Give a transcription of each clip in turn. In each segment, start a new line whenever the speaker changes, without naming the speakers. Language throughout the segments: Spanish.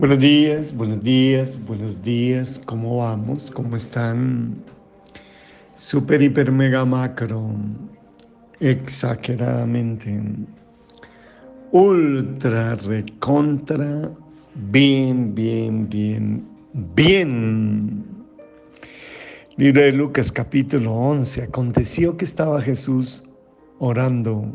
Buenos días, buenos días, buenos días. ¿Cómo vamos? ¿Cómo están? Super, hiper, mega, macro. Exageradamente. Ultra, recontra. Bien, bien, bien, bien. Libro de Lucas capítulo 11. Aconteció que estaba Jesús orando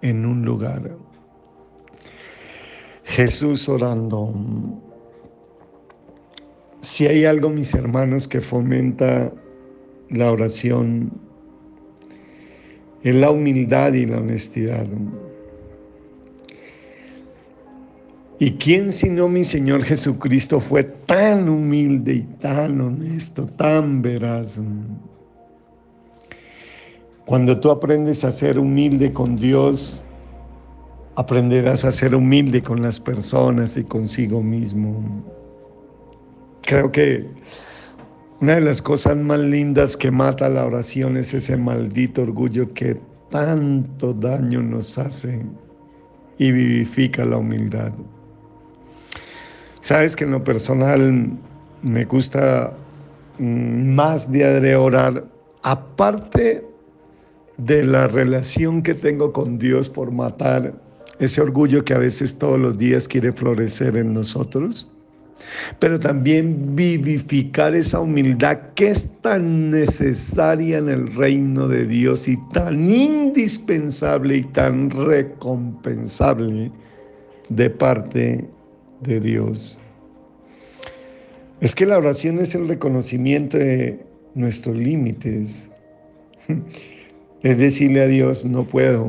en un lugar Jesús orando. Si hay algo, mis hermanos, que fomenta la oración, es la humildad y la honestidad. ¿Y quién sino mi Señor Jesucristo fue tan humilde y tan honesto, tan veraz? Cuando tú aprendes a ser humilde con Dios, aprenderás a ser humilde con las personas y consigo mismo. Creo que una de las cosas más lindas que mata la oración es ese maldito orgullo que tanto daño nos hace y vivifica la humildad. Sabes que en lo personal me gusta mm, más de orar, aparte de la relación que tengo con Dios por matar ese orgullo que a veces todos los días quiere florecer en nosotros, pero también vivificar esa humildad que es tan necesaria en el reino de Dios y tan indispensable y tan recompensable de parte de Dios. Es que la oración es el reconocimiento de nuestros límites. Es decirle a Dios, no puedo,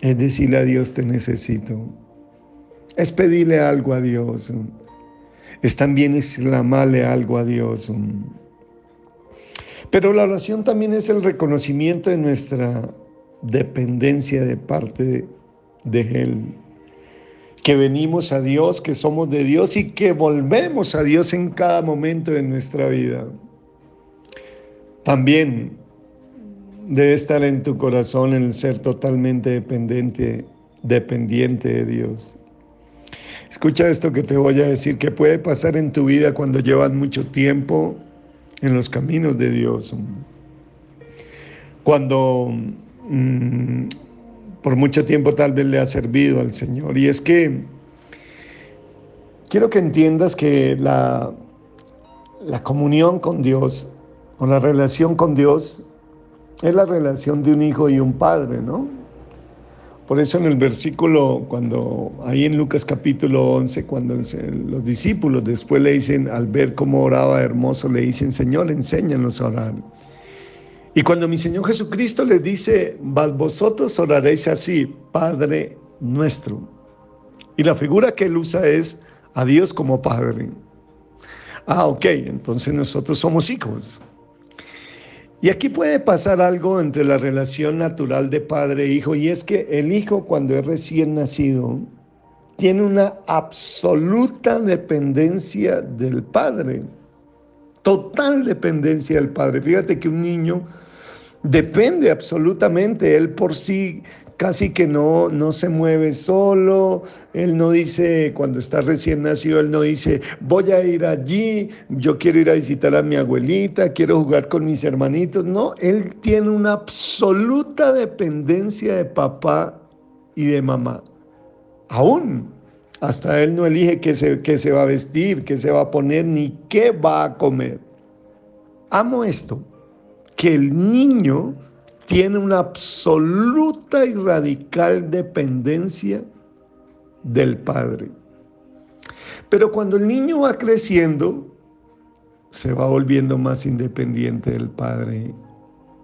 es decirle a Dios, te necesito. Es pedirle algo a Dios. Es también exclamarle algo a Dios. Pero la oración también es el reconocimiento de nuestra dependencia de parte de Él. Que venimos a Dios, que somos de Dios y que volvemos a Dios en cada momento de nuestra vida. También debe estar en tu corazón el ser totalmente dependiente, dependiente de Dios. Escucha esto que te voy a decir, que puede pasar en tu vida cuando llevas mucho tiempo en los caminos de Dios. Cuando mm, por mucho tiempo tal vez le has servido al Señor. Y es que quiero que entiendas que la, la comunión con Dios o la relación con Dios es la relación de un hijo y un padre, ¿no? Por eso en el versículo, cuando ahí en Lucas capítulo 11, cuando los discípulos después le dicen, al ver cómo oraba hermoso, le dicen, Señor, enséñanos a orar. Y cuando mi Señor Jesucristo les dice, vosotros oraréis así, Padre nuestro. Y la figura que él usa es a Dios como Padre. Ah, ok, entonces nosotros somos hijos. Y aquí puede pasar algo entre la relación natural de padre e hijo, y es que el hijo cuando es recién nacido tiene una absoluta dependencia del padre, total dependencia del padre. Fíjate que un niño depende absolutamente, él por sí casi que no, no se mueve solo, él no dice, cuando está recién nacido, él no dice, voy a ir allí, yo quiero ir a visitar a mi abuelita, quiero jugar con mis hermanitos. No, él tiene una absoluta dependencia de papá y de mamá. Aún, hasta él no elige qué se, qué se va a vestir, qué se va a poner, ni qué va a comer. Amo esto, que el niño tiene una absoluta y radical dependencia del padre. Pero cuando el niño va creciendo, se va volviendo más independiente del padre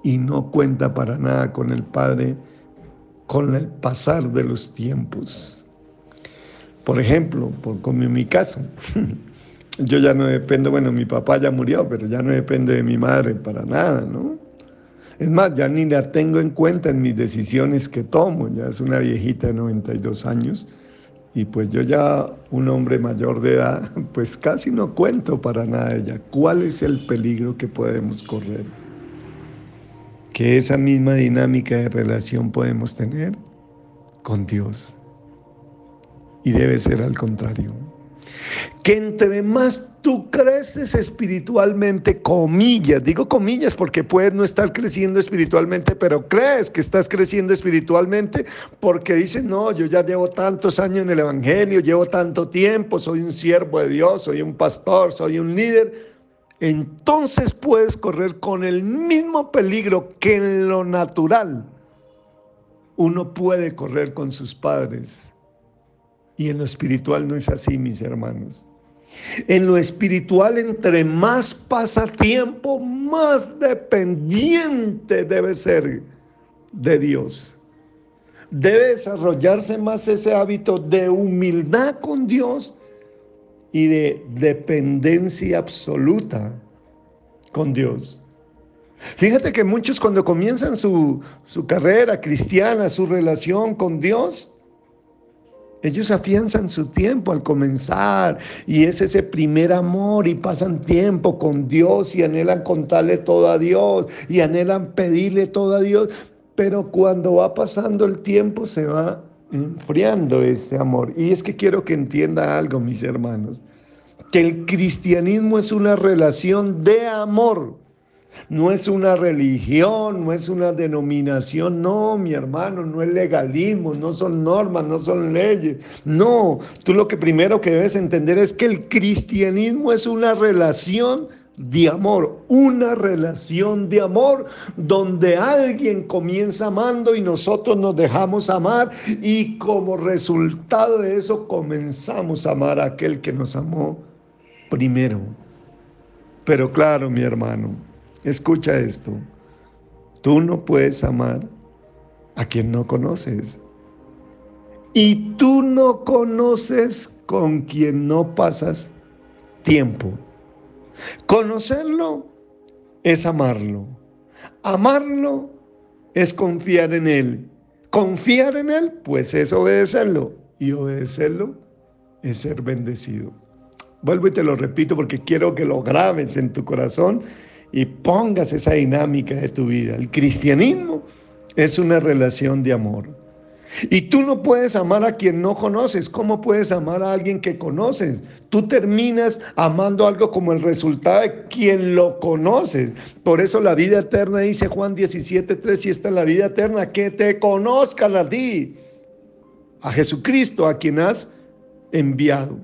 y no cuenta para nada con el padre con el pasar de los tiempos. Por ejemplo, por, como en mi caso, yo ya no dependo, bueno, mi papá ya murió, pero ya no depende de mi madre para nada, ¿no? Es más, ya ni la tengo en cuenta en mis decisiones que tomo. Ya es una viejita de 92 años y pues yo ya, un hombre mayor de edad, pues casi no cuento para nada de ella. ¿Cuál es el peligro que podemos correr? Que esa misma dinámica de relación podemos tener con Dios. Y debe ser al contrario. Que entre más tú creces espiritualmente, comillas, digo comillas porque puedes no estar creciendo espiritualmente, pero crees que estás creciendo espiritualmente porque dices, no, yo ya llevo tantos años en el Evangelio, llevo tanto tiempo, soy un siervo de Dios, soy un pastor, soy un líder. Entonces puedes correr con el mismo peligro que en lo natural uno puede correr con sus padres. Y en lo espiritual no es así, mis hermanos. En lo espiritual, entre más pasa tiempo, más dependiente debe ser de Dios. Debe desarrollarse más ese hábito de humildad con Dios y de dependencia absoluta con Dios. Fíjate que muchos cuando comienzan su, su carrera cristiana, su relación con Dios, ellos afianzan su tiempo al comenzar y es ese primer amor y pasan tiempo con Dios y anhelan contarle todo a Dios y anhelan pedirle todo a Dios, pero cuando va pasando el tiempo se va enfriando ese amor. Y es que quiero que entienda algo, mis hermanos, que el cristianismo es una relación de amor no es una religión, no es una denominación, no, mi hermano, no es legalismo, no son normas, no son leyes. No, tú lo que primero que debes entender es que el cristianismo es una relación de amor, una relación de amor donde alguien comienza amando y nosotros nos dejamos amar y como resultado de eso comenzamos a amar a aquel que nos amó primero. Pero claro, mi hermano, Escucha esto. Tú no puedes amar a quien no conoces. Y tú no conoces con quien no pasas tiempo. Conocerlo es amarlo. Amarlo es confiar en Él. Confiar en Él, pues es obedecerlo. Y obedecerlo es ser bendecido. Vuelvo y te lo repito porque quiero que lo grabes en tu corazón y pongas esa dinámica de tu vida. El cristianismo es una relación de amor. Y tú no puedes amar a quien no conoces. ¿Cómo puedes amar a alguien que conoces? Tú terminas amando algo como el resultado de quien lo conoces. Por eso la vida eterna dice Juan 17, 3, y esta es la vida eterna, que te conozcan a ti, a Jesucristo, a quien has enviado.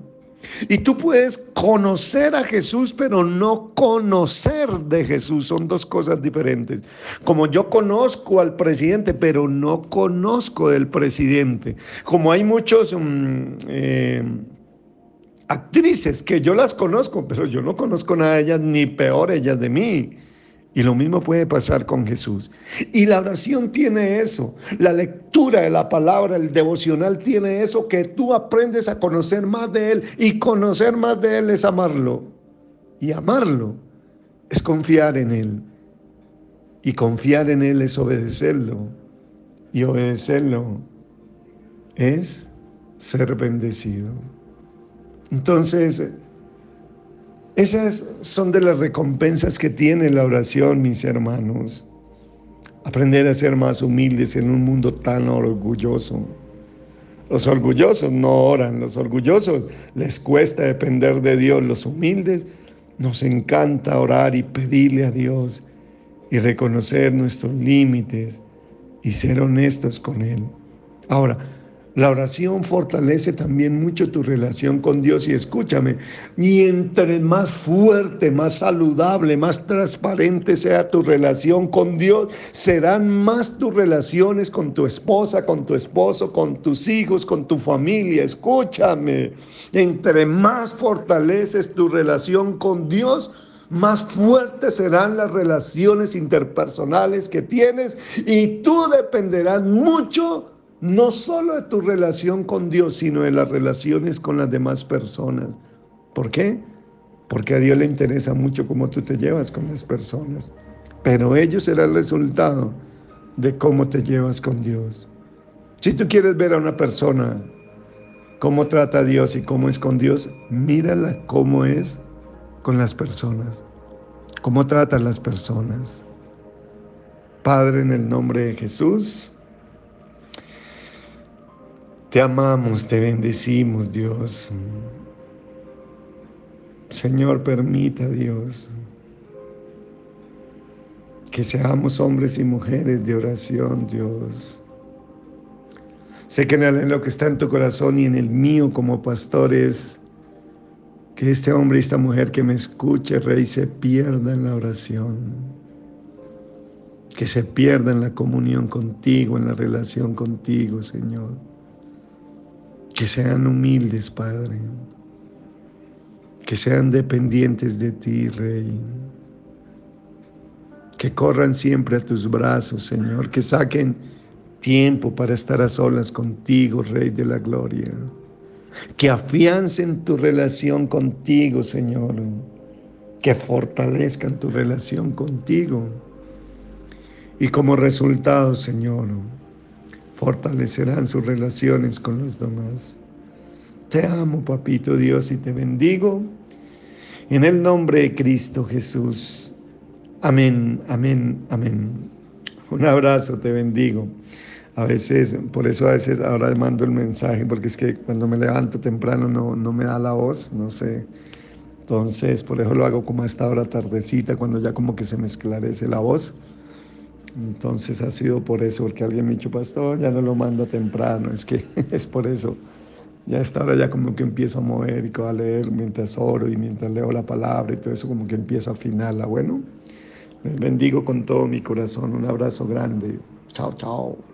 Y tú puedes conocer a Jesús, pero no conocer de Jesús. Son dos cosas diferentes. Como yo conozco al presidente, pero no conozco del presidente. Como hay muchos... Mm, eh, actrices que yo las conozco, pero yo no conozco nada de ellas, ni peor ellas de mí. Y lo mismo puede pasar con Jesús. Y la oración tiene eso, la lectura de la palabra, el devocional tiene eso, que tú aprendes a conocer más de Él y conocer más de Él es amarlo. Y amarlo es confiar en Él. Y confiar en Él es obedecerlo. Y obedecerlo es ser bendecido. Entonces, esas son de las recompensas que tiene la oración, mis hermanos. Aprender a ser más humildes en un mundo tan orgulloso. Los orgullosos no oran, los orgullosos les cuesta depender de Dios. Los humildes nos encanta orar y pedirle a Dios y reconocer nuestros límites y ser honestos con Él. Ahora, la oración fortalece también mucho tu relación con Dios y escúchame, y entre más fuerte, más saludable, más transparente sea tu relación con Dios, serán más tus relaciones con tu esposa, con tu esposo, con tus hijos, con tu familia. Escúchame, entre más fortaleces tu relación con Dios, más fuertes serán las relaciones interpersonales que tienes y tú dependerás mucho no solo de tu relación con Dios, sino de las relaciones con las demás personas. ¿Por qué? Porque a Dios le interesa mucho cómo tú te llevas con las personas. Pero ello será el resultado de cómo te llevas con Dios. Si tú quieres ver a una persona cómo trata a Dios y cómo es con Dios, mírala cómo es con las personas, cómo trata a las personas. Padre, en el nombre de Jesús, te amamos, te bendecimos, Dios. Señor, permita Dios que seamos hombres y mujeres de oración, Dios. Sé que en lo que está en tu corazón y en el mío como pastor es que este hombre y esta mujer que me escuche, Rey, se pierda en la oración, que se pierda en la comunión contigo, en la relación contigo, Señor. Que sean humildes, Padre. Que sean dependientes de ti, Rey. Que corran siempre a tus brazos, Señor. Que saquen tiempo para estar a solas contigo, Rey de la Gloria que afiancen tu relación contigo, Señor, que fortalezcan tu relación contigo. Y como resultado, Señor, fortalecerán sus relaciones con los demás. Te amo, papito Dios, y te bendigo. En el nombre de Cristo Jesús. Amén, amén, amén. Un abrazo, te bendigo a veces, por eso a veces ahora mando el mensaje, porque es que cuando me levanto temprano no, no me da la voz, no sé. Entonces, por eso lo hago como a esta hora tardecita, cuando ya como que se me esclarece la voz. Entonces ha sido por eso, porque alguien me ha dicho, pastor, ya no lo mando temprano, es que es por eso. Ya a esta hora ya como que empiezo a mover y a leer mientras oro y mientras leo la palabra y todo eso como que empiezo a afinarla. Bueno, les bendigo con todo mi corazón, un abrazo grande. Chao, chao.